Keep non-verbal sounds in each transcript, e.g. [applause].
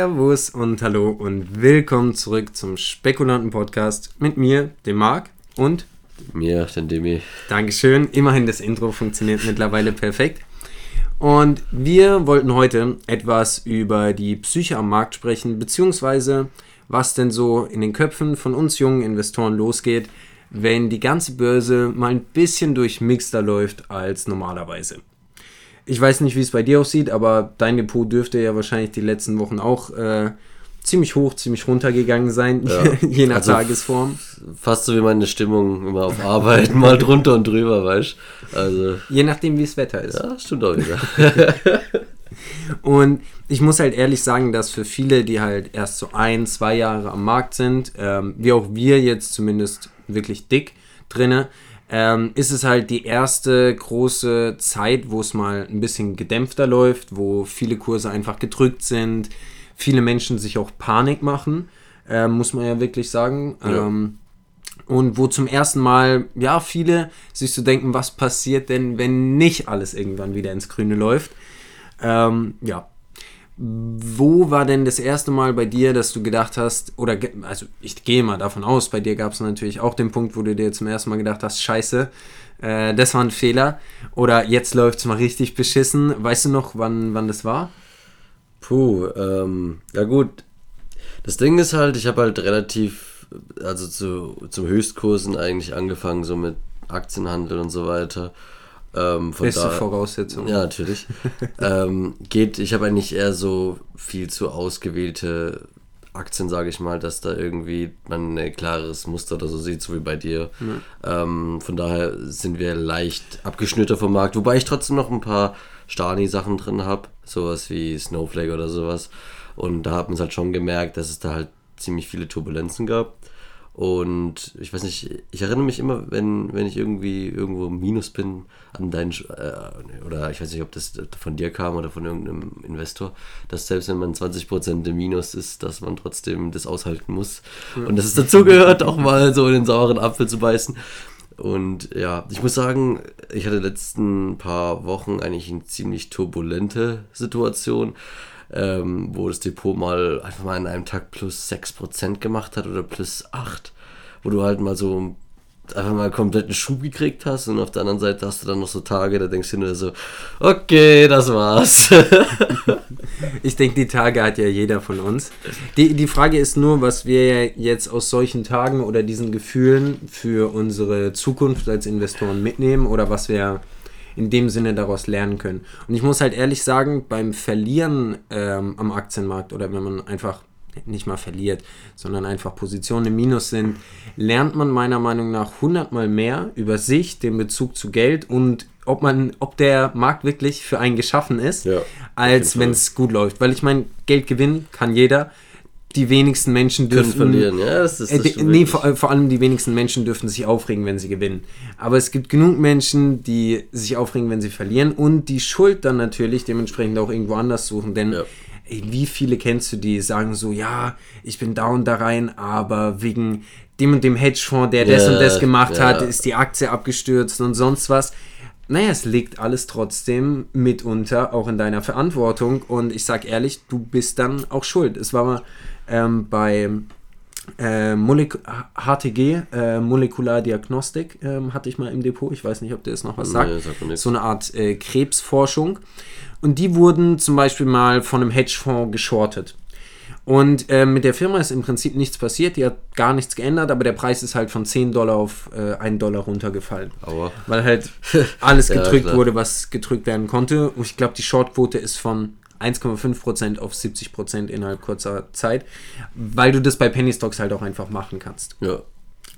Servus und hallo und willkommen zurück zum Spekulanten-Podcast mit mir, dem Marc und mir, den Demi. Dankeschön. Immerhin das Intro funktioniert mittlerweile perfekt. Und wir wollten heute etwas über die Psyche am Markt sprechen, beziehungsweise was denn so in den Köpfen von uns jungen Investoren losgeht, wenn die ganze Börse mal ein bisschen durchmixter läuft als normalerweise. Ich weiß nicht, wie es bei dir aussieht, aber dein Depot dürfte ja wahrscheinlich die letzten Wochen auch äh, ziemlich hoch, ziemlich runter gegangen sein, ja. [laughs] je nach also Tagesform. Fast so wie meine Stimmung immer auf Arbeit, [laughs] mal drunter und drüber, weißt Also. Je nachdem, wie das Wetter ist. Ja, stimmt auch wieder. [laughs] und ich muss halt ehrlich sagen, dass für viele, die halt erst so ein, zwei Jahre am Markt sind, ähm, wie auch wir jetzt zumindest wirklich dick drinne, ähm, ist es halt die erste große Zeit, wo es mal ein bisschen gedämpfter läuft, wo viele Kurse einfach gedrückt sind, viele Menschen sich auch Panik machen, äh, muss man ja wirklich sagen. Ja. Ähm, und wo zum ersten Mal, ja, viele sich so denken, was passiert denn, wenn nicht alles irgendwann wieder ins Grüne läuft. Ähm, ja. Wo war denn das erste Mal bei dir, dass du gedacht hast, oder also ich gehe mal davon aus, bei dir gab es natürlich auch den Punkt, wo du dir zum ersten Mal gedacht hast, scheiße, äh, das war ein Fehler. Oder jetzt läuft es mal richtig beschissen. Weißt du noch, wann, wann das war? Puh, ähm, ja gut. Das Ding ist halt, ich habe halt relativ, also zu, zum Höchstkursen eigentlich angefangen, so mit Aktienhandel und so weiter. Ähm, Beste da, Voraussetzung. Ja, natürlich. [laughs] ähm, geht, ich habe eigentlich eher so viel zu ausgewählte Aktien, sage ich mal, dass da irgendwie man ein klares Muster oder so sieht, so wie bei dir. Mhm. Ähm, von daher sind wir leicht abgeschnitten vom Markt, wobei ich trotzdem noch ein paar Stani-Sachen drin habe, sowas wie Snowflake oder sowas. Und da hat man es halt schon gemerkt, dass es da halt ziemlich viele Turbulenzen gab. Und ich weiß nicht, ich erinnere mich immer, wenn, wenn ich irgendwie irgendwo im Minus bin an deinen, äh, oder ich weiß nicht, ob das von dir kam oder von irgendeinem Investor, dass selbst wenn man 20% im Minus ist, dass man trotzdem das aushalten muss. Ja. Und dass es dazugehört, auch mal so in den sauren Apfel zu beißen. Und ja, ich muss sagen, ich hatte letzten paar Wochen eigentlich eine ziemlich turbulente Situation, ähm, wo das Depot mal einfach mal in einem Tag plus 6% gemacht hat oder plus 8%, wo du halt mal so einfach mal einen Schub gekriegt hast und auf der anderen Seite hast du dann noch so Tage, da denkst du nur so, okay, das war's. [laughs] ich denke, die Tage hat ja jeder von uns. Die, die Frage ist nur, was wir jetzt aus solchen Tagen oder diesen Gefühlen für unsere Zukunft als Investoren mitnehmen oder was wir in dem Sinne daraus lernen können. Und ich muss halt ehrlich sagen, beim Verlieren ähm, am Aktienmarkt oder wenn man einfach nicht mal verliert, sondern einfach Positionen im Minus sind, lernt man meiner Meinung nach hundertmal mehr über sich, den Bezug zu Geld und ob man, ob der Markt wirklich für einen geschaffen ist, ja, als wenn es gut läuft. Weil ich meine, Geld gewinnen kann jeder. Die wenigsten Menschen dürfen verlieren, ja, das ist das äh, nee, vor, vor, allem die wenigsten Menschen dürfen sich aufregen, wenn sie gewinnen. Aber es gibt genug Menschen, die sich aufregen, wenn sie verlieren und die Schuld dann natürlich dementsprechend auch irgendwo anders suchen, denn ja ey, wie viele kennst du, die sagen so, ja, ich bin down da rein, aber wegen dem und dem Hedgefonds, der yeah, das und das gemacht hat, ist die Aktie abgestürzt und sonst was. Naja, es liegt alles trotzdem mitunter auch in deiner Verantwortung und ich sag ehrlich, du bist dann auch schuld. Es war mal ähm, bei äh, Molek HTG, äh, Molekulardiagnostik, ähm, hatte ich mal im Depot. Ich weiß nicht, ob der das noch was sagt. Nee, so eine Art äh, Krebsforschung. Und die wurden zum Beispiel mal von einem Hedgefonds geschortet. Und äh, mit der Firma ist im Prinzip nichts passiert, die hat gar nichts geändert, aber der Preis ist halt von 10 Dollar auf äh, 1 Dollar runtergefallen. Aua. Weil halt [laughs] alles gedrückt ja, wurde, was gedrückt werden konnte. Und ich glaube, die Shortquote ist von 1,5% auf 70% innerhalb kurzer Zeit, weil du das bei Penny Stocks halt auch einfach machen kannst. Ja.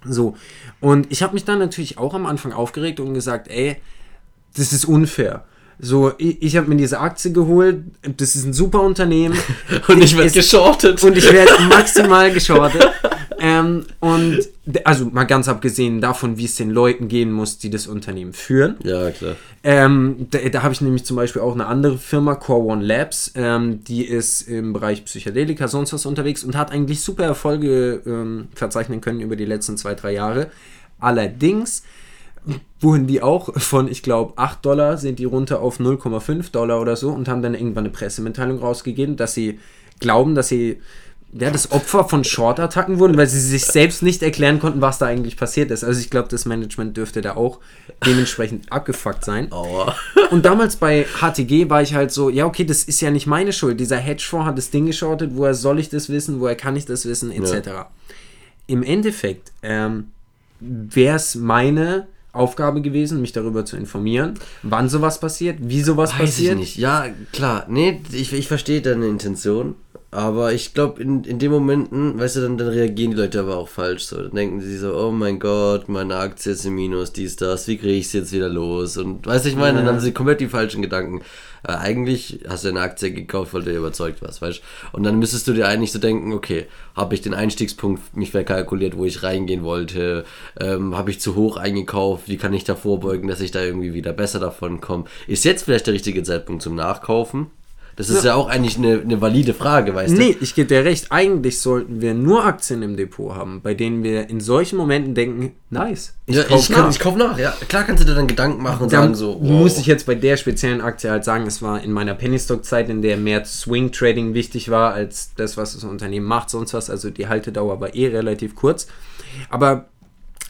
So. Und ich habe mich dann natürlich auch am Anfang aufgeregt und gesagt, ey, das ist unfair. So, ich, ich habe mir diese Aktie geholt. Das ist ein super Unternehmen. [laughs] und ich werde geschortet. Und ich werde maximal geschortet. [laughs] ähm, und also mal ganz abgesehen davon, wie es den Leuten gehen muss, die das Unternehmen führen. Ja, klar. Ähm, da, da habe ich nämlich zum Beispiel auch eine andere Firma, Core One Labs, ähm, die ist im Bereich Psychedelika, sonst was unterwegs und hat eigentlich super Erfolge ähm, verzeichnen können über die letzten zwei, drei Jahre. Allerdings wurden die auch von, ich glaube, 8 Dollar sind die runter auf 0,5 Dollar oder so und haben dann irgendwann eine Pressemitteilung rausgegeben, dass sie glauben, dass sie ja, das Opfer von Short-Attacken wurden, weil sie sich selbst nicht erklären konnten, was da eigentlich passiert ist. Also ich glaube, das Management dürfte da auch dementsprechend abgefuckt sein. Aua. Und damals bei HTG war ich halt so, ja, okay, das ist ja nicht meine Schuld. Dieser Hedgefonds hat das Ding geschortet, woher soll ich das wissen, woher kann ich das wissen, etc. Ja. Im Endeffekt ähm, wäre es meine Aufgabe gewesen, mich darüber zu informieren, wann sowas passiert, wie sowas Weiß passiert. Ich nicht. Ja, klar. Nee, ich, ich verstehe deine Intention. Aber ich glaube, in, in den Momenten, weißt du, dann, dann reagieren die Leute aber auch falsch. So. Dann denken sie so, oh mein Gott, meine Aktie ist im Minus, dies, das, wie kriege ich es jetzt wieder los? Und weißt du, ich meine, dann haben sie komplett die falschen Gedanken. Äh, eigentlich hast du eine Aktie gekauft, weil du überzeugt warst, weißt du? Und dann müsstest du dir eigentlich so denken, okay, habe ich den Einstiegspunkt mich verkalkuliert, wo ich reingehen wollte? Ähm, habe ich zu hoch eingekauft? Wie kann ich da vorbeugen, dass ich da irgendwie wieder besser davon komme? Ist jetzt vielleicht der richtige Zeitpunkt zum Nachkaufen? Das ist ja, ja auch eigentlich eine, eine valide Frage, weißt nee, du? Nee, ich gebe dir recht. Eigentlich sollten wir nur Aktien im Depot haben, bei denen wir in solchen Momenten denken, nice. Ich ja, kaufe nach. Ich kauf nach, ja. Klar kannst du dir dann Gedanken machen und dann sagen so. Wow. Muss ich jetzt bei der speziellen Aktie halt sagen, es war in meiner Penny Stock Zeit, in der mehr Swing Trading wichtig war als das, was das Unternehmen macht, sonst was. Also die Haltedauer war eh relativ kurz. Aber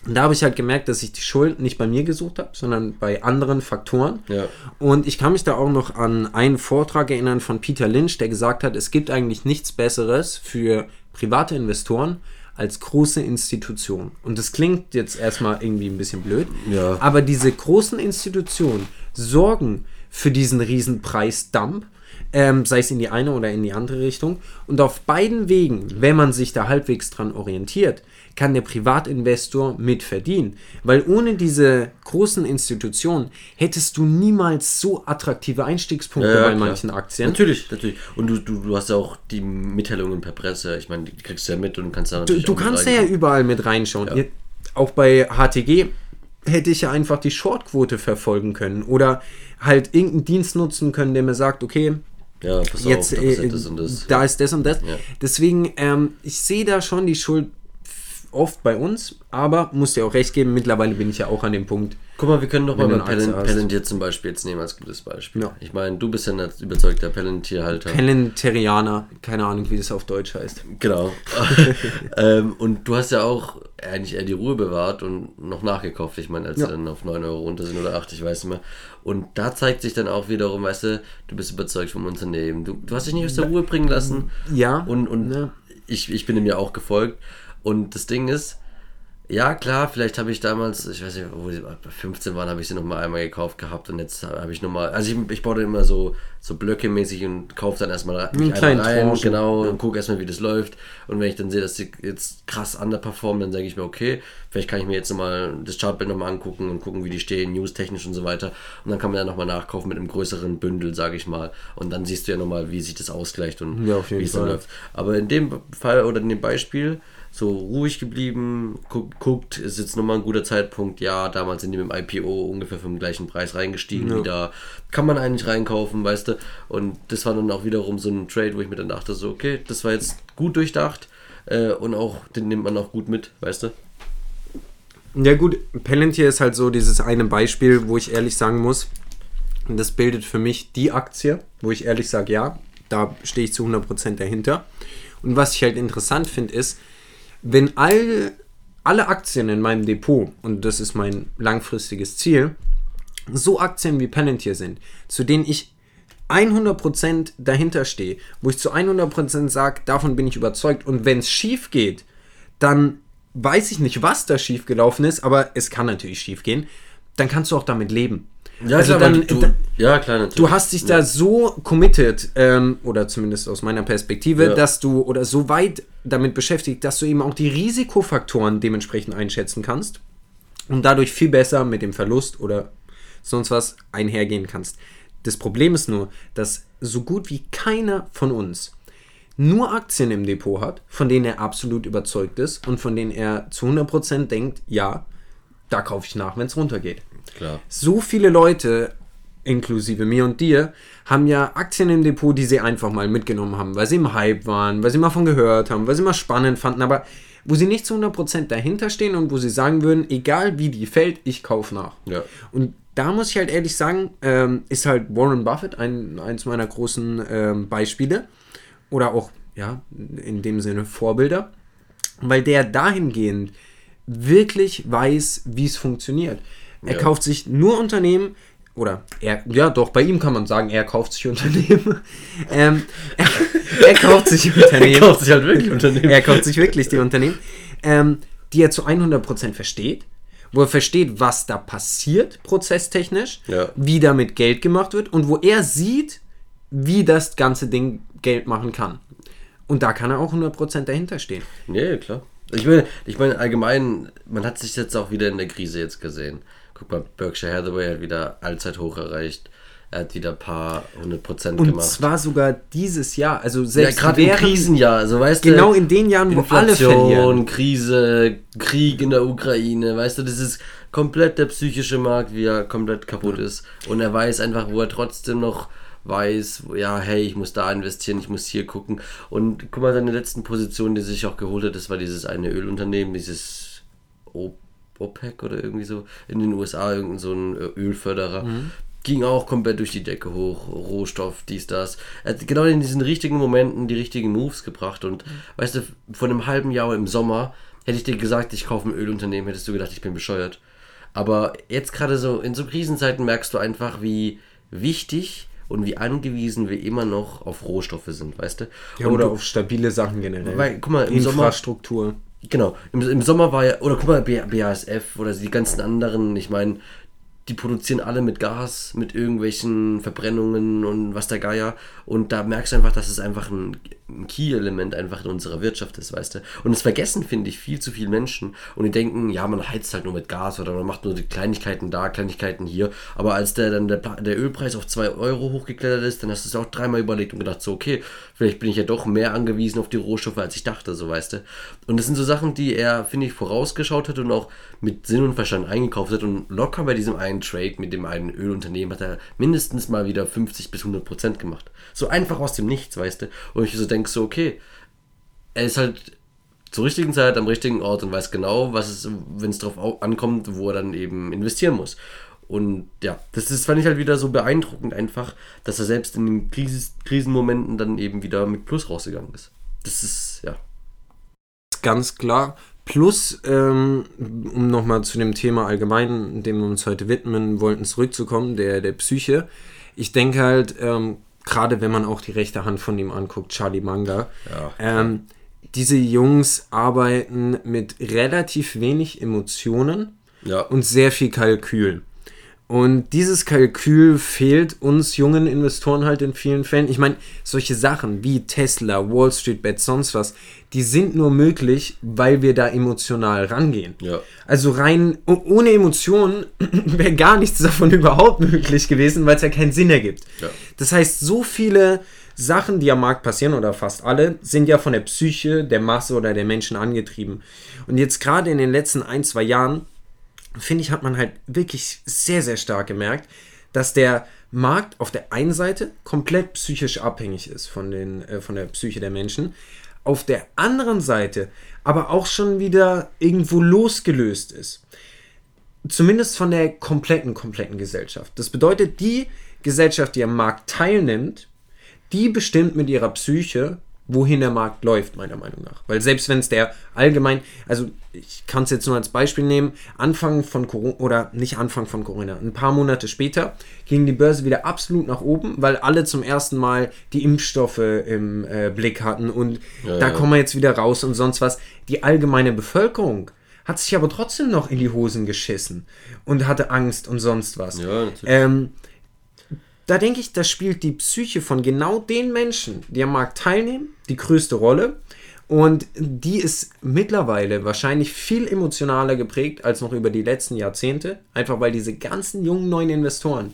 und da habe ich halt gemerkt, dass ich die Schuld nicht bei mir gesucht habe, sondern bei anderen Faktoren. Ja. Und ich kann mich da auch noch an einen Vortrag erinnern von Peter Lynch, der gesagt hat, es gibt eigentlich nichts Besseres für private Investoren als große Institutionen. Und das klingt jetzt erstmal irgendwie ein bisschen blöd, ja. aber diese großen Institutionen sorgen für diesen riesen Preisdump, ähm, sei es in die eine oder in die andere Richtung. Und auf beiden Wegen, wenn man sich da halbwegs dran orientiert, kann der Privatinvestor mit verdienen. Weil ohne diese großen Institutionen hättest du niemals so attraktive Einstiegspunkte ja, ja, bei klar. manchen Aktien. Natürlich, natürlich. Und du, du, du hast ja auch die Mitteilungen per Presse. Ich meine, die kriegst du ja mit und kannst da natürlich. Du, du kannst ja überall mit reinschauen. Ja. Auch bei HTG hätte ich ja einfach die Shortquote verfolgen können oder halt irgendeinen Dienst nutzen können, der mir sagt, okay, ja, pass jetzt, auf, da, äh, das das, da ist das und das. Ja. Deswegen, ähm, ich sehe da schon die Schuld oft bei uns, aber muss dir auch recht geben, mittlerweile bin ich ja auch an dem Punkt. Guck mal, wir können doch mal bei Palantir zum Beispiel jetzt nehmen als gutes Beispiel. Ja. Ich meine, du bist ja ein überzeugter Palantir-Halter. Palantirianer, keine Ahnung, wie das auf Deutsch heißt. Genau. [laughs] [laughs] ähm, und du hast ja auch eigentlich eher die Ruhe bewahrt und noch nachgekauft. Ich meine, als ja. sie dann auf 9 Euro runter sind oder 8, ich weiß nicht mehr. Und da zeigt sich dann auch wiederum, weißt du, du bist überzeugt vom Unternehmen. Du, du hast dich nicht aus der Ruhe bringen lassen. Ja. Und, und ja. Ich, ich bin ihm ja auch gefolgt. Und das Ding ist, ja, klar, vielleicht habe ich damals, ich weiß nicht, wo sie bei 15 waren, habe ich sie nochmal einmal gekauft gehabt und jetzt habe ich nochmal, also ich, ich baue dann immer so, so Blöcke mäßig und kaufe dann erstmal rein, rein genau, ja. und gucke erstmal, wie das läuft. Und wenn ich dann sehe, dass sie jetzt krass underperformen, dann denke ich mir, okay, vielleicht kann ich mir jetzt nochmal das Chartbild nochmal angucken und gucken, wie die stehen, newstechnisch und so weiter. Und dann kann man ja nochmal nachkaufen mit einem größeren Bündel, sage ich mal. Und dann siehst du ja nochmal, wie sich das ausgleicht und ja, wie es dann läuft. Aber in dem Fall oder in dem Beispiel, so ruhig geblieben, guckt, guckt, ist jetzt nochmal ein guter Zeitpunkt. Ja, damals sind die mit dem IPO ungefähr vom gleichen Preis reingestiegen. Ja. Wieder kann man eigentlich reinkaufen, weißt du. Und das war dann auch wiederum so ein Trade, wo ich mir dann dachte, so, okay, das war jetzt gut durchdacht äh, und auch, den nimmt man auch gut mit, weißt du. Ja, gut, Palantir ist halt so dieses eine Beispiel, wo ich ehrlich sagen muss, das bildet für mich die Aktie, wo ich ehrlich sage, ja, da stehe ich zu 100% dahinter. Und was ich halt interessant finde, ist, wenn all, alle Aktien in meinem Depot, und das ist mein langfristiges Ziel, so Aktien wie Palantir sind, zu denen ich 100% dahinter stehe, wo ich zu 100% sage, davon bin ich überzeugt und wenn es schief geht, dann weiß ich nicht, was da schief gelaufen ist, aber es kann natürlich schief gehen, dann kannst du auch damit leben. Ja, also klar, dann, du, ja, klar, natürlich. Du hast dich ja. da so committed, ähm, oder zumindest aus meiner Perspektive, ja. dass du, oder so weit damit beschäftigt, dass du eben auch die Risikofaktoren dementsprechend einschätzen kannst und dadurch viel besser mit dem Verlust oder sonst was einhergehen kannst. Das Problem ist nur, dass so gut wie keiner von uns nur Aktien im Depot hat, von denen er absolut überzeugt ist und von denen er zu 100% denkt, ja, da kaufe ich nach, wenn es runtergeht. Klar. So viele Leute, inklusive mir und dir, haben ja Aktien im Depot, die sie einfach mal mitgenommen haben, weil sie im Hype waren, weil sie mal von gehört haben, weil sie mal spannend fanden, aber wo sie nicht zu 100% dahinter stehen und wo sie sagen würden, egal wie die fällt, ich kaufe nach. Ja. Und da muss ich halt ehrlich sagen, ähm, ist halt Warren Buffett ein, eins meiner großen ähm, Beispiele. oder auch, ja, in dem Sinne Vorbilder, weil der dahingehend wirklich weiß, wie es funktioniert. Er ja. kauft sich nur Unternehmen, oder er, ja doch, bei ihm kann man sagen, er kauft sich Unternehmen. [laughs] ähm, er, er, kauft sich [laughs] Unternehmen. er kauft sich halt wirklich Unternehmen. Er kauft sich wirklich die Unternehmen, ähm, die er zu 100% versteht, wo er versteht, was da passiert, prozesstechnisch, ja. wie damit Geld gemacht wird und wo er sieht, wie das ganze Ding Geld machen kann. Und da kann er auch 100% dahinter stehen. Ja, klar. Ich meine, ich meine, allgemein, man hat sich jetzt auch wieder in der Krise jetzt gesehen. Guck mal, Berkshire Hathaway hat wieder Allzeithoch erreicht. Er hat wieder ein paar hundert Prozent gemacht. Und zwar sogar dieses Jahr. Also selbst ja, gerade im Krisenjahr. Also, weißt genau du, in den Jahren, wo alle verlieren. Krise, Krieg in der Ukraine. Weißt du, das ist komplett der psychische Markt, wie er komplett kaputt ja. ist. Und er weiß einfach, wo er trotzdem noch weiß, ja, hey, ich muss da investieren, ich muss hier gucken. Und guck mal, seine letzten Position, die sich auch geholt hat, das war dieses eine Ölunternehmen, dieses OPEC oder irgendwie so, in den USA, irgendein so ein Ölförderer. Mhm. Ging auch komplett durch die Decke hoch, Rohstoff, dies, das. Er hat genau in diesen richtigen Momenten die richtigen Moves gebracht. Und mhm. weißt du, vor einem halben Jahr im Sommer hätte ich dir gesagt, ich kaufe ein Ölunternehmen, hättest du gedacht, ich bin bescheuert. Aber jetzt gerade so in so Krisenzeiten merkst du einfach, wie wichtig und wie angewiesen wir immer noch auf Rohstoffe sind, weißt du? Ja, oder du, auf stabile Sachen generell. Weil, guck mal, im Infrastruktur. Sommer, genau, im, im Sommer war ja, oder guck mal, BASF oder die ganzen anderen, ich meine, die produzieren alle mit Gas, mit irgendwelchen Verbrennungen und was der Geier. Und da merkst du einfach, dass es einfach ein, Key-Element einfach in unserer Wirtschaft ist, weißt du. Und es vergessen, finde ich, viel zu viele Menschen. Und die denken, ja, man heizt halt nur mit Gas oder man macht nur die Kleinigkeiten da, Kleinigkeiten hier. Aber als der dann der, der Ölpreis auf 2 Euro hochgeklettert ist, dann hast du es auch dreimal überlegt und gedacht, so, okay, vielleicht bin ich ja doch mehr angewiesen auf die Rohstoffe, als ich dachte, so, weißt du. Und das sind so Sachen, die er, finde ich, vorausgeschaut hat und auch mit Sinn und Verstand eingekauft hat. Und locker bei diesem einen Trade mit dem einen Ölunternehmen hat er mindestens mal wieder 50 bis 100 Prozent gemacht. So einfach aus dem Nichts, weißt du. Und ich so denke so, okay, er ist halt zur richtigen Zeit am richtigen Ort und weiß genau, was es, wenn es darauf ankommt, wo er dann eben investieren muss. Und ja, das ist, fand ich halt wieder so beeindruckend einfach, dass er selbst in den Krisis Krisenmomenten dann eben wieder mit Plus rausgegangen ist. Das ist, ja. Ganz klar. Plus, ähm, um nochmal zu dem Thema allgemein, dem wir uns heute widmen wollten, zurückzukommen, der, der Psyche. Ich denke halt, ähm, gerade wenn man auch die rechte Hand von ihm anguckt, Charlie Manga, ja. ähm, diese Jungs arbeiten mit relativ wenig Emotionen ja. und sehr viel Kalkül. Und dieses Kalkül fehlt uns jungen Investoren halt in vielen Fällen. Ich meine, solche Sachen wie Tesla, Wall Street Bets, sonst was, die sind nur möglich, weil wir da emotional rangehen. Ja. Also rein ohne Emotionen [clears throat] wäre gar nichts davon [laughs] überhaupt möglich gewesen, weil es ja keinen Sinn ergibt. Ja. Das heißt, so viele Sachen, die am Markt passieren, oder fast alle, sind ja von der Psyche der Masse oder der Menschen angetrieben. Und jetzt gerade in den letzten ein, zwei Jahren finde ich, hat man halt wirklich sehr, sehr stark gemerkt, dass der Markt auf der einen Seite komplett psychisch abhängig ist von, den, äh, von der Psyche der Menschen, auf der anderen Seite aber auch schon wieder irgendwo losgelöst ist. Zumindest von der kompletten, kompletten Gesellschaft. Das bedeutet, die Gesellschaft, die am Markt teilnimmt, die bestimmt mit ihrer Psyche, wohin der Markt läuft, meiner Meinung nach. Weil selbst wenn es der allgemein, also ich kann es jetzt nur als Beispiel nehmen, Anfang von Corona, oder nicht Anfang von Corona, ein paar Monate später ging die Börse wieder absolut nach oben, weil alle zum ersten Mal die Impfstoffe im äh, Blick hatten und ja, da ja. kommen wir jetzt wieder raus und sonst was. Die allgemeine Bevölkerung hat sich aber trotzdem noch in die Hosen geschissen und hatte Angst und sonst was. Ja, natürlich. Ähm, da denke ich, da spielt die Psyche von genau den Menschen, die am Markt teilnehmen, die größte Rolle. Und die ist mittlerweile wahrscheinlich viel emotionaler geprägt als noch über die letzten Jahrzehnte. Einfach weil diese ganzen jungen neuen Investoren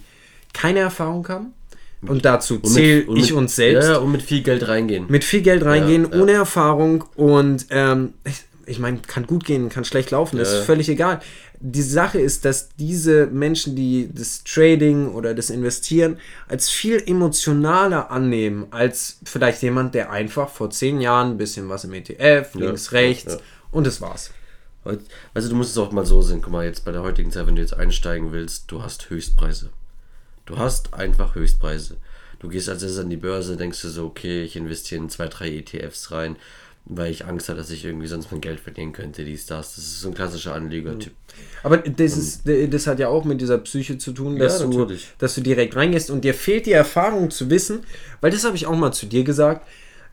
keine Erfahrung haben. Und dazu zähle ich uns selbst. Ja, und mit viel Geld reingehen. Mit viel Geld reingehen, ja, ja. ohne Erfahrung. Und ähm, ich, ich meine, kann gut gehen, kann schlecht laufen, ist völlig egal die Sache ist, dass diese Menschen, die das Trading oder das Investieren als viel emotionaler annehmen, als vielleicht jemand, der einfach vor zehn Jahren ein bisschen was im ETF, links, ja, rechts ja. und das war's. Also du musst es auch mal so sehen, guck mal, jetzt bei der heutigen Zeit, wenn du jetzt einsteigen willst, du hast Höchstpreise. Du hast einfach Höchstpreise. Du gehst als erstes an die Börse, denkst du so, okay, ich investiere in zwei, drei ETFs rein, weil ich Angst habe, dass ich irgendwie sonst mein Geld verlieren könnte, dies, das. Das ist so ein klassischer Anlegertyp. Aber das, ist, das hat ja auch mit dieser Psyche zu tun, dass, ja, du, dass du direkt reingehst und dir fehlt die Erfahrung zu wissen, weil das habe ich auch mal zu dir gesagt.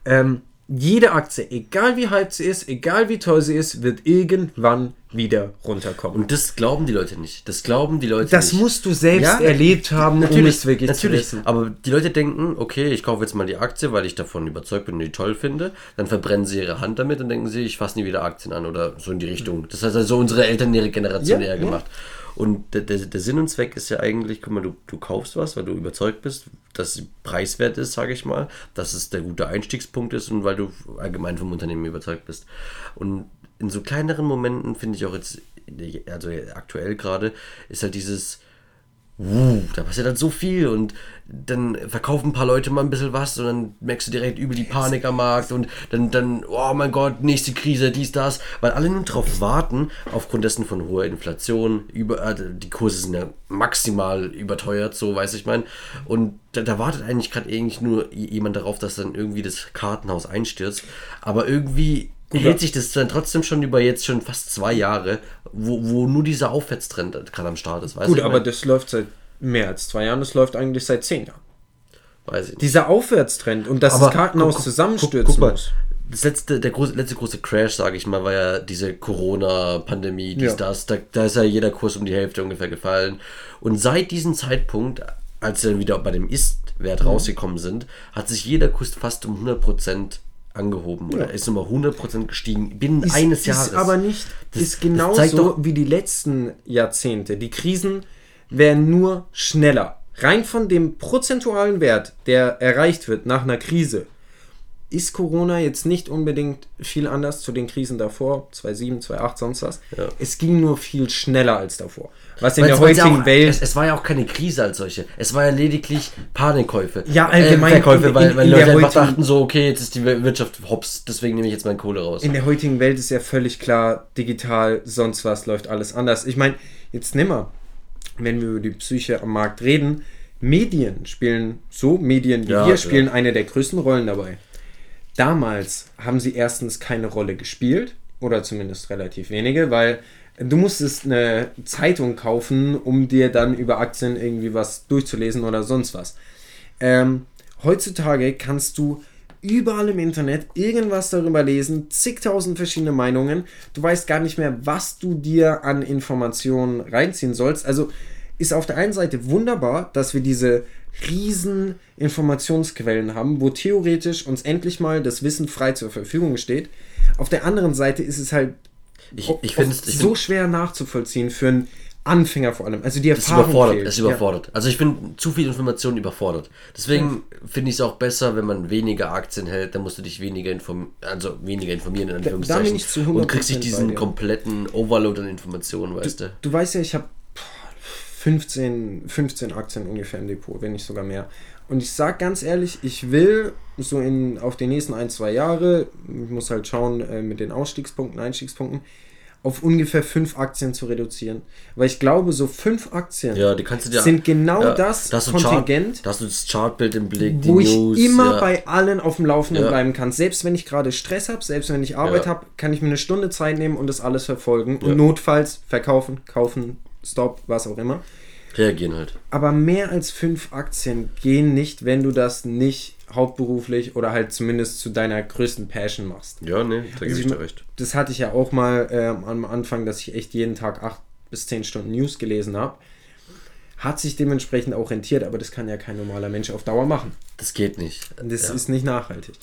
Ähm, jede Aktie, egal wie hype sie ist, egal wie toll sie ist, wird irgendwann wieder runterkommen. Und das glauben die Leute nicht. Das glauben die Leute das nicht. Das musst du selbst ja, erlebt haben, natürlich, um es wirklich natürlich. zu wissen. Aber die Leute denken, okay, ich kaufe jetzt mal die Aktie, weil ich davon überzeugt bin und die toll finde. Dann verbrennen sie ihre Hand damit und denken sie, ich fasse nie wieder Aktien an oder so in die Richtung. Das hat also unsere Eltern ihre Generation ja, eher gemacht. Ja. Und der, der, der, Sinn und Zweck ist ja eigentlich, guck mal, du, du kaufst was, weil du überzeugt bist, dass es preiswert ist, sage ich mal, dass es der gute Einstiegspunkt ist und weil du allgemein vom Unternehmen überzeugt bist. Und in so kleineren Momenten finde ich auch jetzt, also aktuell gerade, ist halt dieses, uh, da passiert halt so viel und dann verkaufen ein paar Leute mal ein bisschen was und dann merkst du direkt über die Panik am Markt und dann, dann, oh mein Gott, nächste Krise, dies, das, weil alle nur darauf warten, aufgrund dessen von hoher Inflation, über, äh, die Kurse sind ja maximal überteuert, so weiß ich mein, und da, da wartet eigentlich gerade eigentlich nur jemand darauf, dass dann irgendwie das Kartenhaus einstürzt, aber irgendwie Hält sich das dann trotzdem schon über jetzt schon fast zwei Jahre, wo, wo nur dieser Aufwärtstrend gerade am Start ist. Gut, aber das läuft seit mehr als zwei Jahren, das läuft eigentlich seit zehn Jahren. Weiß ich Dieser Aufwärtstrend und dass aber das Kartenhaus guck, zusammenstürzen guck, guck mal, muss. Das letzte, der große, letzte große Crash, sage ich mal, war ja diese Corona-Pandemie, dies, ja. das. Da, da ist ja jeder Kurs um die Hälfte ungefähr gefallen. Und seit diesem Zeitpunkt, als sie dann wieder bei dem Ist-Wert mhm. rausgekommen sind, hat sich jeder Kurs fast um 100% angehoben ja. oder ist nochmal 100% gestiegen binnen ist, eines Jahres. Ist aber nicht, das, ist genauso wie die letzten Jahrzehnte. Die Krisen werden nur schneller. Rein von dem prozentualen Wert, der erreicht wird nach einer Krise, ist Corona jetzt nicht unbedingt viel anders zu den Krisen davor, 2007, 2008, sonst was. Ja. Es ging nur viel schneller als davor. Was in Weil der heutigen auch, Welt. Es, es, war ja auch keine Krise als solche. Es war ja lediglich Panikkäufe. Ja, allgemein. Äh, Verkäufe, weil, in, weil in Leute einfach dachten so, okay, jetzt ist die Wirtschaft hops, deswegen nehme ich jetzt meine Kohle raus. In der heutigen Welt ist ja völlig klar, digital, sonst was läuft alles anders. Ich meine, jetzt nimm mal, wenn wir über die Psyche am Markt reden, Medien spielen, so Medien wie ja, wir, spielen ja. eine der größten Rollen dabei. Damals haben sie erstens keine Rolle gespielt, oder zumindest relativ wenige, weil du musstest eine Zeitung kaufen, um dir dann über Aktien irgendwie was durchzulesen oder sonst was. Ähm, heutzutage kannst du überall im Internet irgendwas darüber lesen, zigtausend verschiedene Meinungen. Du weißt gar nicht mehr, was du dir an Informationen reinziehen sollst. Also ist auf der einen Seite wunderbar, dass wir diese riesen Informationsquellen haben, wo theoretisch uns endlich mal das Wissen frei zur Verfügung steht. Auf der anderen Seite ist es halt ich, ich so schwer nachzuvollziehen für einen Anfänger vor allem. Also die Erfahrung ist überfordert. Fehlt. Ist überfordert. Ja. Also ich bin zu viel Information überfordert. Deswegen ja. finde ich es auch besser, wenn man weniger Aktien hält, dann musst du dich weniger informieren, also weniger informieren in Anführungszeichen. Da, und kriegst dich diesen kompletten Overload an Informationen, weißt du. Du, du weißt ja, ich habe 15, 15 Aktien ungefähr im Depot, wenn nicht sogar mehr. Und ich sage ganz ehrlich, ich will so in, auf die nächsten ein, zwei Jahre, ich muss halt schauen äh, mit den Ausstiegspunkten, Einstiegspunkten, auf ungefähr fünf Aktien zu reduzieren. Weil ich glaube, so fünf Aktien ja, dir, sind genau ja, das, das Kontingent, Chart, dass du das Chartbild im Blick, wo News, ich immer ja. bei allen auf dem Laufenden bleiben kann. Selbst wenn ich gerade Stress habe, selbst wenn ich Arbeit habe, kann ich mir eine Stunde Zeit nehmen und das alles verfolgen. Und notfalls verkaufen, kaufen, Stop, was auch immer. Reagieren halt. Aber mehr als fünf Aktien gehen nicht, wenn du das nicht hauptberuflich oder halt zumindest zu deiner größten Passion machst. Ja, nee, da gebe also ich dir recht. Das hatte ich ja auch mal äh, am Anfang, dass ich echt jeden Tag acht bis zehn Stunden News gelesen habe. Hat sich dementsprechend auch rentiert, aber das kann ja kein normaler Mensch auf Dauer machen. Das geht nicht. Das ja. ist nicht nachhaltig.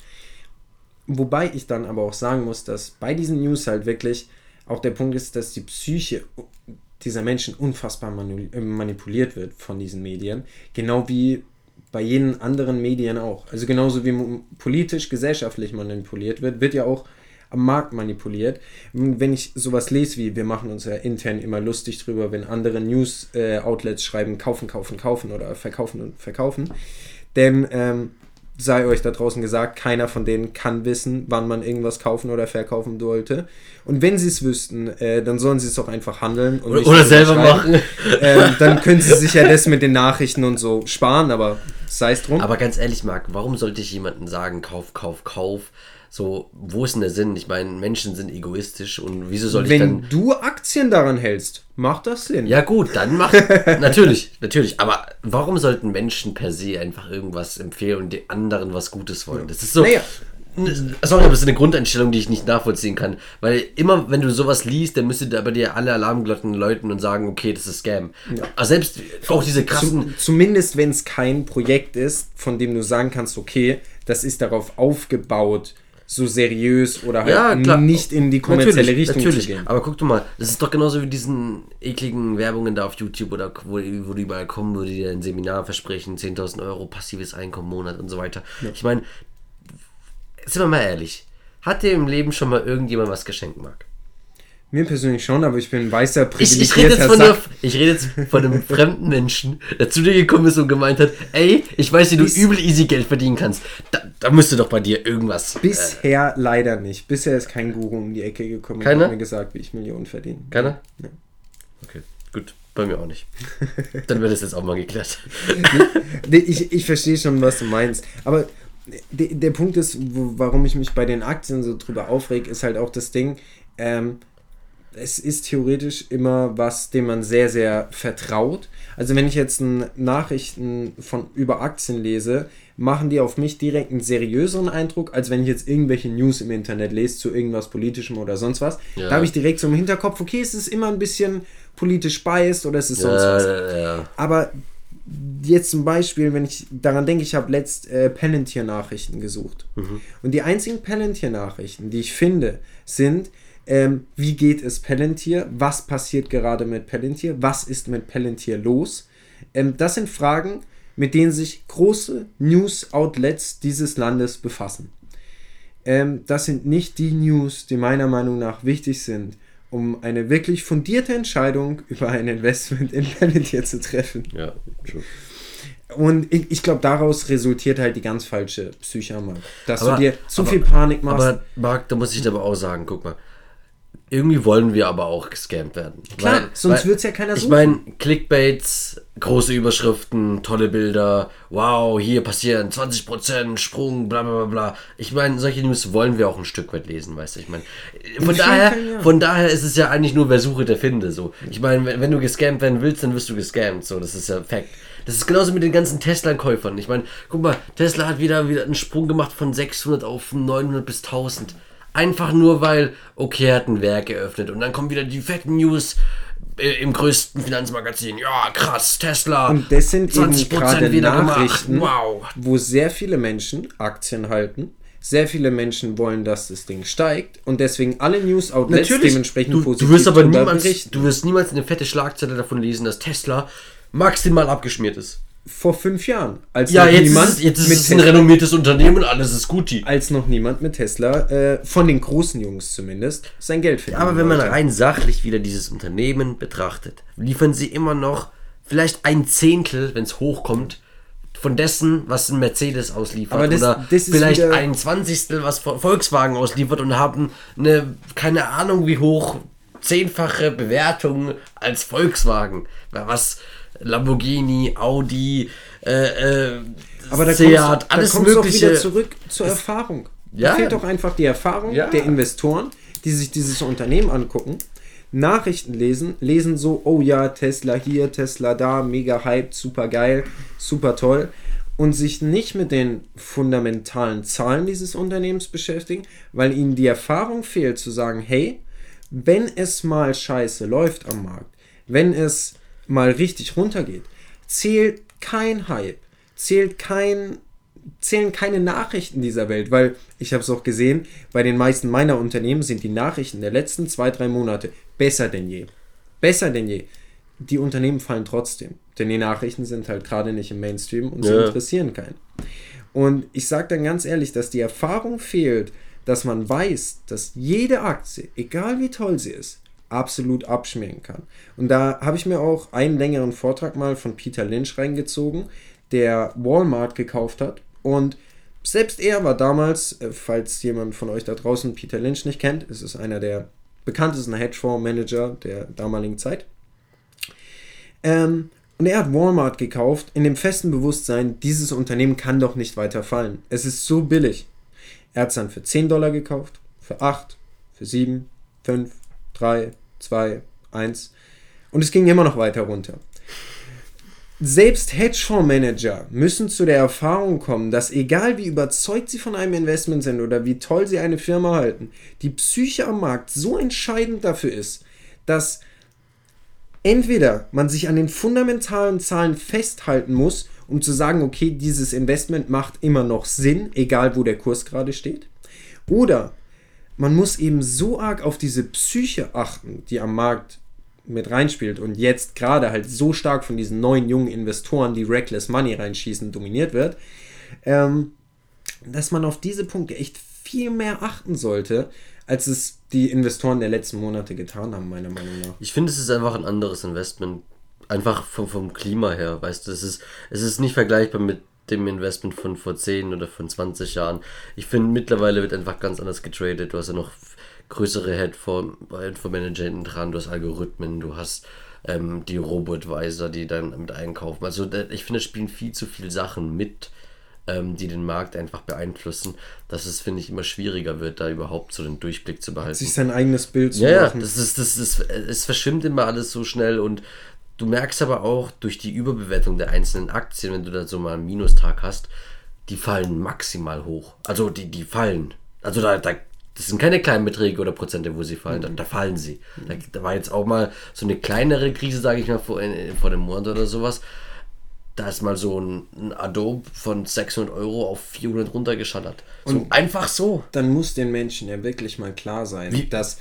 Wobei ich dann aber auch sagen muss, dass bei diesen News halt wirklich auch der Punkt ist, dass die Psyche dieser Menschen unfassbar äh, manipuliert wird von diesen Medien. Genau wie bei jenen anderen Medien auch. Also genauso wie politisch, gesellschaftlich manipuliert wird, wird ja auch am Markt manipuliert. Wenn ich sowas lese wie, wir machen uns ja intern immer lustig drüber, wenn andere News-Outlets äh, schreiben, kaufen, kaufen, kaufen oder verkaufen und verkaufen. Denn ähm, sei euch da draußen gesagt, keiner von denen kann wissen, wann man irgendwas kaufen oder verkaufen sollte. Und wenn sie es wüssten, äh, dann sollen sie es doch einfach handeln. oder, oder selber machen. [laughs] Äh, dann können sie sich ja das mit den Nachrichten und so sparen, aber sei es drum. Aber ganz ehrlich, Marc, warum sollte ich jemandem sagen, kauf, kauf, kauf? So, wo ist denn der Sinn? Ich meine, Menschen sind egoistisch und wieso soll Wenn ich dann. Wenn du Aktien daran hältst, macht das Sinn. Ja, gut, dann macht. [laughs] natürlich, natürlich. Aber warum sollten Menschen per se einfach irgendwas empfehlen und die anderen was Gutes wollen? Das ist so. Naja. Sorry, aber das ist eine Grundeinstellung, die ich nicht nachvollziehen kann. Weil immer, wenn du sowas liest, dann müsste da bei dir alle Alarmglocken läuten und sagen, okay, das ist Scam. Ja. Aber selbst auch diese krassen. zumindest wenn es kein Projekt ist, von dem du sagen kannst, okay, das ist darauf aufgebaut, so seriös oder halt ja, nicht in die kommerzielle natürlich, Richtung natürlich. zu gehen. Aber guck du mal, das ist doch genauso wie diesen ekligen Werbungen da auf YouTube oder wo, wo die überall kommen, wo die dir ein Seminar versprechen, 10.000 Euro passives Einkommen im Monat und so weiter. Ja. Ich meine, sind wir mal ehrlich, hat dir im Leben schon mal irgendjemand was geschenkt, Marc? Mir persönlich schon, aber ich bin ein weißer privilegierter ich, ich, rede jetzt von ich rede jetzt von einem [laughs] fremden Menschen, der zu dir gekommen ist und gemeint hat, ey, ich weiß, wie du Bis, übel easy Geld verdienen kannst. Da, da müsste doch bei dir irgendwas... Bisher äh, leider nicht. Bisher ist kein Guru um die Ecke gekommen Keiner? und hat mir gesagt, wie ich Millionen verdiene. Keiner? Ja. Okay, gut. Bei mir auch nicht. Dann wird es jetzt auch mal geklärt. [laughs] ich, ich verstehe schon, was du meinst. Aber der, der Punkt ist, warum ich mich bei den Aktien so drüber aufreg, ist halt auch das Ding, ähm, es ist theoretisch immer was, dem man sehr, sehr vertraut. Also wenn ich jetzt Nachrichten von über Aktien lese, machen die auf mich direkt einen seriöseren Eindruck, als wenn ich jetzt irgendwelche News im Internet lese zu irgendwas Politischem oder sonst was. Ja. Da habe ich direkt so im Hinterkopf, okay, es ist immer ein bisschen politisch biased oder es ist sonst ja, was. Ja, Aber jetzt zum Beispiel, wenn ich daran denke, ich habe letzt äh, Palantir-Nachrichten gesucht. Mhm. Und die einzigen Palantir-Nachrichten, die ich finde, sind, ähm, wie geht es Palantir? Was passiert gerade mit Palantir? Was ist mit Palantir los? Ähm, das sind Fragen, mit denen sich große News-Outlets dieses Landes befassen. Ähm, das sind nicht die News, die meiner Meinung nach wichtig sind, um eine wirklich fundierte Entscheidung [laughs] über ein Investment in Palantir zu treffen. Ja, true. Und ich, ich glaube, daraus resultiert halt die ganz falsche Psyche, Dass aber, du dir zu aber, viel Panik machst. Aber, Marc, da muss ich aber auch sagen, guck mal, irgendwie wollen wir aber auch gescampt werden. Klar, weil, sonst wird es ja keiner suchen. Ich meine, Clickbaits, große Überschriften, tolle Bilder, wow, hier passieren 20% Sprung, bla bla bla. Ich meine, solche News wollen wir auch ein Stück weit lesen, weißt du? Ich meine, von daher, ja. von daher ist es ja eigentlich nur, wer suche, der finde. So. Ich meine, wenn, wenn du gescampt werden willst, dann wirst du gescampt. So, das ist ja Fact. Das ist genauso mit den ganzen Tesla-Käufern. Ich meine, guck mal, Tesla hat wieder, wieder einen Sprung gemacht von 600 auf 900 bis 1000. Einfach nur, weil, okay, er hat ein Werk eröffnet und dann kommen wieder die fetten News äh, im größten Finanzmagazin. Ja, krass, Tesla. Und das sind 20% eben gerade wieder Nachrichten, wow. wo sehr viele Menschen Aktien halten. Sehr viele Menschen wollen, dass das Ding steigt und deswegen alle News-Outlets dementsprechend du, positiv du wirst aber niemals, Du wirst niemals eine fette Schlagzeile davon lesen, dass Tesla maximal abgeschmiert ist vor fünf Jahren. Als ja, jetzt niemand ist, jetzt ist es ein renommiertes Unternehmen alles ist gut. Als noch niemand mit Tesla, äh, von den großen Jungs zumindest, sein Geld verdient. Ja, aber wenn man rein sachlich wieder dieses Unternehmen betrachtet, liefern sie immer noch vielleicht ein Zehntel, wenn es hochkommt, von dessen, was ein Mercedes ausliefert. Das, oder das vielleicht ein Zwanzigstel, was Volkswagen ausliefert und haben eine, keine Ahnung wie hoch, zehnfache Bewertung als Volkswagen. Was Lamborghini, Audi, äh, äh, aber da Seat, kommst, alles da kommst mögliche. wieder zurück zur Erfahrung. Ja. Da fehlt doch einfach die Erfahrung ja. der Investoren, die sich dieses Unternehmen angucken, Nachrichten lesen, lesen so, oh ja, Tesla hier, Tesla da, mega hyped, super geil, super toll und sich nicht mit den fundamentalen Zahlen dieses Unternehmens beschäftigen, weil ihnen die Erfahrung fehlt zu sagen, hey, wenn es mal scheiße läuft am Markt, wenn es mal richtig runtergeht, zählt kein Hype, zählt kein, zählen keine Nachrichten dieser Welt, weil ich habe es auch gesehen, bei den meisten meiner Unternehmen sind die Nachrichten der letzten zwei, drei Monate besser denn je. Besser denn je. Die Unternehmen fallen trotzdem, denn die Nachrichten sind halt gerade nicht im Mainstream und sie ja. interessieren keinen. Und ich sage dann ganz ehrlich, dass die Erfahrung fehlt, dass man weiß, dass jede Aktie, egal wie toll sie ist, absolut abschmieren kann. Und da habe ich mir auch einen längeren Vortrag mal von Peter Lynch reingezogen, der Walmart gekauft hat. Und selbst er war damals, äh, falls jemand von euch da draußen Peter Lynch nicht kennt, ist es einer der bekanntesten Hedgefonds-Manager der damaligen Zeit. Ähm, Und er hat Walmart gekauft in dem festen Bewusstsein, dieses Unternehmen kann doch nicht weiter fallen. Es ist so billig. Er hat es dann für 10 Dollar gekauft, für 8, für 7, 5, 3, 2, 1. Und es ging immer noch weiter runter. Selbst Hedgefondsmanager müssen zu der Erfahrung kommen, dass egal wie überzeugt sie von einem Investment sind oder wie toll sie eine Firma halten, die Psyche am Markt so entscheidend dafür ist, dass entweder man sich an den fundamentalen Zahlen festhalten muss, um zu sagen, okay, dieses Investment macht immer noch Sinn, egal wo der Kurs gerade steht, oder man muss eben so arg auf diese Psyche achten, die am Markt mit reinspielt und jetzt gerade halt so stark von diesen neuen jungen Investoren, die Reckless Money reinschießen, dominiert wird, ähm, dass man auf diese Punkte echt viel mehr achten sollte, als es die Investoren der letzten Monate getan haben, meiner Meinung nach. Ich finde, es ist einfach ein anderes Investment. Einfach vom, vom Klima her, weißt du, es ist, es ist nicht vergleichbar mit dem Investment von vor 10 oder von 20 Jahren. Ich finde, mittlerweile wird einfach ganz anders getradet. Du hast ja noch größere Headphone-Manager hinten dran, du hast Algorithmen, du hast ähm, die Robo-Advisor, die dann mit einkaufen. Also ich finde, es spielen viel zu viele Sachen mit, ähm, die den Markt einfach beeinflussen, dass es, finde ich, immer schwieriger wird, da überhaupt so den Durchblick zu behalten. Sich sein eigenes Bild zu ja, machen. Ja, das ist, das ist, es verschwimmt immer alles so schnell und du merkst aber auch durch die Überbewertung der einzelnen Aktien, wenn du da so mal einen Minustag hast, die fallen maximal hoch. Also die, die fallen. Also da, da das sind keine kleinen Beträge oder Prozente, wo sie fallen, da, da fallen sie. Da, da, war jetzt auch mal so eine kleinere Krise, sage ich mal, vor, in, vor einem Monat oder sowas. Da ist mal so ein, ein Adobe von 600 Euro auf 400 runtergeschallert. So Und einfach so. Dann muss den Menschen ja wirklich mal klar sein, Wie? dass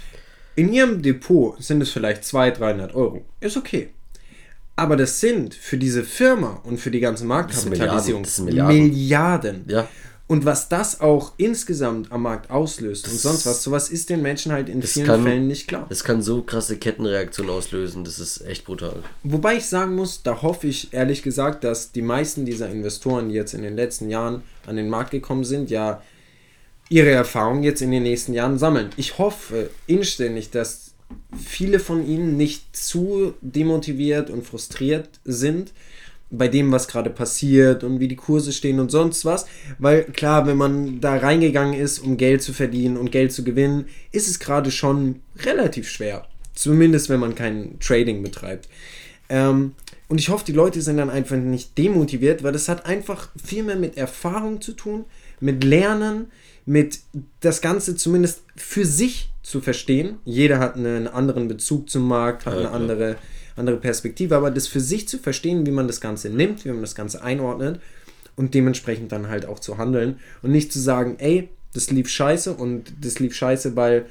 in ihrem Depot sind es vielleicht 200, 300 Euro. Ist okay. Aber das sind für diese Firma und für die ganze Marktkapitalisierung Milliarden. Milliarden. Ja. Und was das auch insgesamt am Markt auslöst das und sonst was, sowas ist den Menschen halt in vielen kann, Fällen nicht klar. Das kann so krasse Kettenreaktionen auslösen, das ist echt brutal. Wobei ich sagen muss, da hoffe ich ehrlich gesagt, dass die meisten dieser Investoren, die jetzt in den letzten Jahren an den Markt gekommen sind, ja ihre Erfahrungen jetzt in den nächsten Jahren sammeln. Ich hoffe inständig, dass viele von ihnen nicht zu demotiviert und frustriert sind, bei dem, was gerade passiert und wie die Kurse stehen und sonst was. Weil klar, wenn man da reingegangen ist, um Geld zu verdienen und Geld zu gewinnen, ist es gerade schon relativ schwer. Zumindest wenn man kein Trading betreibt. Ähm, und ich hoffe, die Leute sind dann einfach nicht demotiviert, weil das hat einfach viel mehr mit Erfahrung zu tun, mit Lernen, mit das Ganze zumindest für sich zu verstehen. Jeder hat einen anderen Bezug zum Markt, hat eine andere andere Perspektive, aber das für sich zu verstehen, wie man das Ganze nimmt, wie man das Ganze einordnet und dementsprechend dann halt auch zu handeln und nicht zu sagen, ey, das lief scheiße und das lief scheiße, weil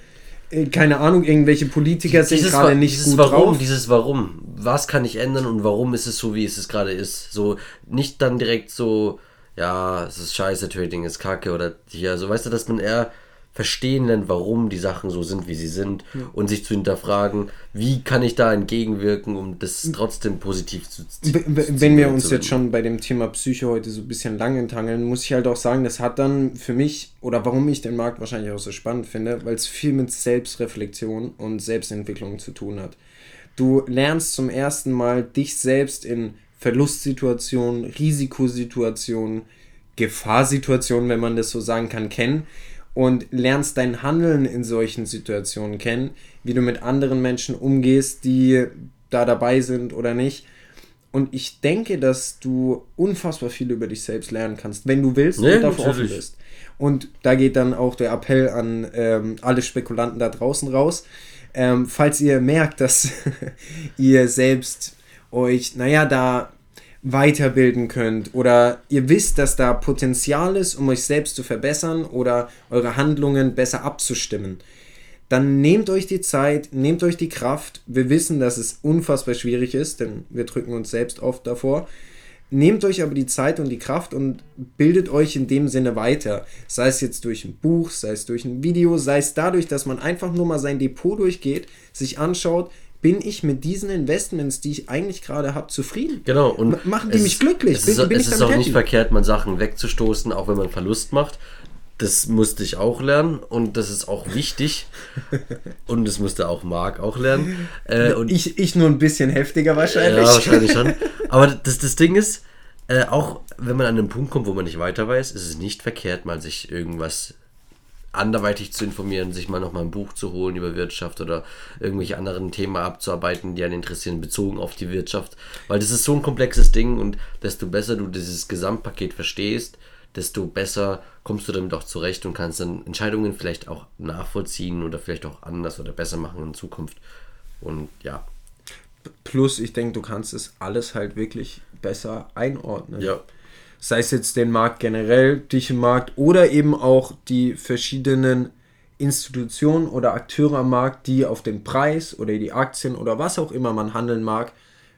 äh, keine Ahnung, irgendwelche Politiker sind gerade nicht gut Warum, drauf. Dieses Warum, was kann ich ändern und warum ist es so, wie es es gerade ist. So nicht dann direkt so, ja, es ist scheiße, Trading ist kacke oder hier, so weißt du, dass man eher verstehen lernt, warum die Sachen so sind, wie sie sind ja. und sich zu hinterfragen, wie kann ich da entgegenwirken, um das trotzdem positiv zu ziehen. Wenn wir uns jetzt schon bei dem Thema Psyche heute so ein bisschen lang entangeln, muss ich halt auch sagen, das hat dann für mich oder warum ich den Markt wahrscheinlich auch so spannend finde, weil es viel mit Selbstreflexion und Selbstentwicklung zu tun hat. Du lernst zum ersten Mal dich selbst in Verlustsituationen, Risikosituationen, Gefahrsituationen, wenn man das so sagen kann, kennen und lernst dein Handeln in solchen Situationen kennen, wie du mit anderen Menschen umgehst, die da dabei sind oder nicht. Und ich denke, dass du unfassbar viel über dich selbst lernen kannst, wenn du willst nee, und dafür offen bist. Und da geht dann auch der Appell an ähm, alle Spekulanten da draußen raus. Ähm, falls ihr merkt, dass [laughs] ihr selbst euch, naja, da weiterbilden könnt oder ihr wisst, dass da Potenzial ist, um euch selbst zu verbessern oder eure Handlungen besser abzustimmen, dann nehmt euch die Zeit, nehmt euch die Kraft. Wir wissen, dass es unfassbar schwierig ist, denn wir drücken uns selbst oft davor. Nehmt euch aber die Zeit und die Kraft und bildet euch in dem Sinne weiter. Sei es jetzt durch ein Buch, sei es durch ein Video, sei es dadurch, dass man einfach nur mal sein Depot durchgeht, sich anschaut, bin ich mit diesen Investments, die ich eigentlich gerade habe, zufrieden? Genau. Und machen die mich glücklich? Es ist, bin, bin es ist auch happy? nicht verkehrt, mal Sachen wegzustoßen, auch wenn man Verlust macht. das musste ich auch lernen und das ist auch wichtig. [laughs] und das musste auch Marc auch lernen. Äh, und ich, ich nur ein bisschen heftiger wahrscheinlich. Ja, wahrscheinlich schon. Aber das, das Ding ist, äh, auch wenn man an einen Punkt kommt, wo man nicht weiter weiß, ist es nicht verkehrt, mal sich irgendwas anderweitig zu informieren, sich mal nochmal ein Buch zu holen über Wirtschaft oder irgendwelche anderen Themen abzuarbeiten, die einen interessieren, bezogen auf die Wirtschaft. Weil das ist so ein komplexes Ding und desto besser du dieses Gesamtpaket verstehst, desto besser kommst du damit auch zurecht und kannst dann Entscheidungen vielleicht auch nachvollziehen oder vielleicht auch anders oder besser machen in Zukunft. Und ja. Plus, ich denke, du kannst es alles halt wirklich besser einordnen. Ja sei es jetzt den Markt generell, dich im Markt oder eben auch die verschiedenen Institutionen oder Akteure am Markt, die auf den Preis oder die Aktien oder was auch immer man handeln mag,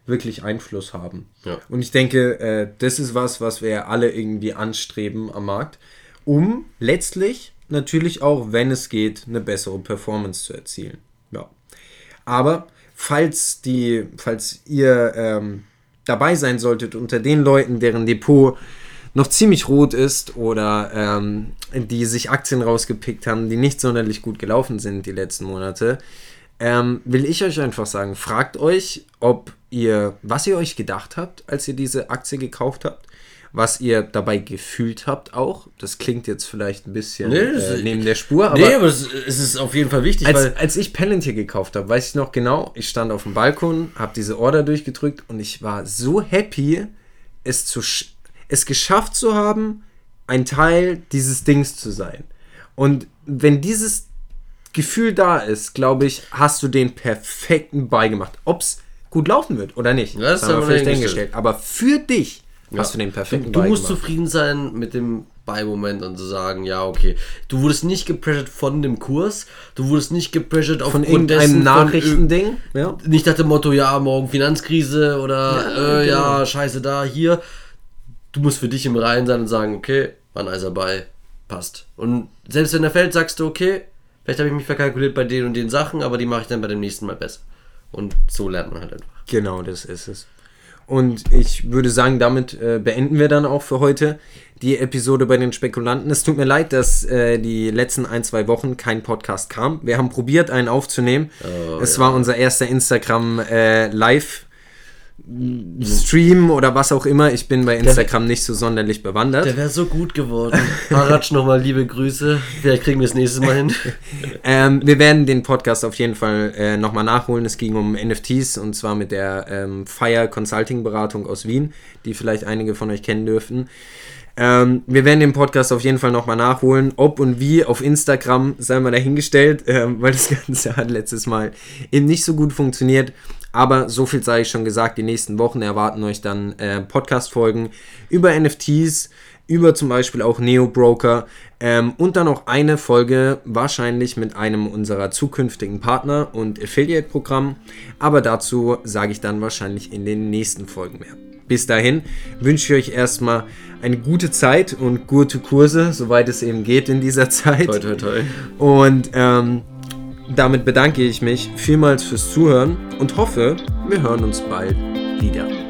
wirklich Einfluss haben. Ja. Und ich denke, äh, das ist was, was wir alle irgendwie anstreben am Markt, um letztlich natürlich auch, wenn es geht, eine bessere Performance zu erzielen. Ja. Aber falls die, falls ihr ähm, dabei sein solltet unter den Leuten, deren Depot noch ziemlich rot ist oder ähm, die sich Aktien rausgepickt haben, die nicht sonderlich gut gelaufen sind die letzten Monate, ähm, will ich euch einfach sagen, fragt euch, ob ihr, was ihr euch gedacht habt, als ihr diese Aktie gekauft habt, was ihr dabei gefühlt habt auch. Das klingt jetzt vielleicht ein bisschen nee, äh, neben der Spur, aber, nee, aber es, es ist auf jeden Fall wichtig. Als, als ich Palantir gekauft habe, weiß ich noch genau, ich stand auf dem Balkon, habe diese Order durchgedrückt und ich war so happy, es, zu, es geschafft zu haben, ein Teil dieses Dings zu sein. Und wenn dieses Gefühl da ist, glaube ich, hast du den perfekten beigemacht. Ob es gut laufen wird oder nicht, das, haben wir vielleicht dahingestellt. Aber für dich ja. Hast du den perfekten Du, du musst zufrieden sein mit dem Buy-Moment und zu sagen, ja, okay. Du wurdest nicht gepressured von dem Kurs, du wurdest nicht gepressured von irgendeinem Nachrichtending. Ja. Nicht nach dem Motto, ja, morgen Finanzkrise oder ja, äh, genau. ja, scheiße da, hier. Du musst für dich im Reinen sein und sagen, okay, war ein nicer Buy, passt. Und selbst wenn er fällt, sagst du, okay, vielleicht habe ich mich verkalkuliert bei den und den Sachen, aber die mache ich dann bei dem nächsten Mal besser. Und so lernt man halt einfach. Genau, das ist es. Und ich würde sagen, damit äh, beenden wir dann auch für heute die Episode bei den Spekulanten. Es tut mir leid, dass äh, die letzten ein, zwei Wochen kein Podcast kam. Wir haben probiert, einen aufzunehmen. Oh, es ja. war unser erster Instagram äh, Live Stream oder was auch immer. Ich bin bei Instagram der, nicht so sonderlich bewandert. Der wäre so gut geworden. Paratsch nochmal liebe Grüße. Vielleicht kriegen wir es nächstes Mal hin. [laughs] ähm, wir werden den Podcast auf jeden Fall äh, nochmal nachholen. Es ging um NFTs und zwar mit der ähm, Fire Consulting Beratung aus Wien, die vielleicht einige von euch kennen dürften. Ähm, wir werden den Podcast auf jeden Fall nochmal nachholen. Ob und wie auf Instagram sei mal dahingestellt, [laughs] ähm, weil das Ganze hat letztes Mal eben nicht so gut funktioniert. Aber so viel sei ich schon gesagt, die nächsten Wochen erwarten euch dann äh, Podcast-Folgen über NFTs, über zum Beispiel auch Neo Broker ähm, und dann auch eine Folge wahrscheinlich mit einem unserer zukünftigen Partner und Affiliate-Programm. Aber dazu sage ich dann wahrscheinlich in den nächsten Folgen mehr. Bis dahin wünsche ich euch erstmal eine gute Zeit und gute Kurse, soweit es eben geht in dieser [laughs] Zeit. Toi, toi, toi. Und ähm, damit bedanke ich mich vielmals fürs Zuhören und hoffe, wir hören uns bald wieder.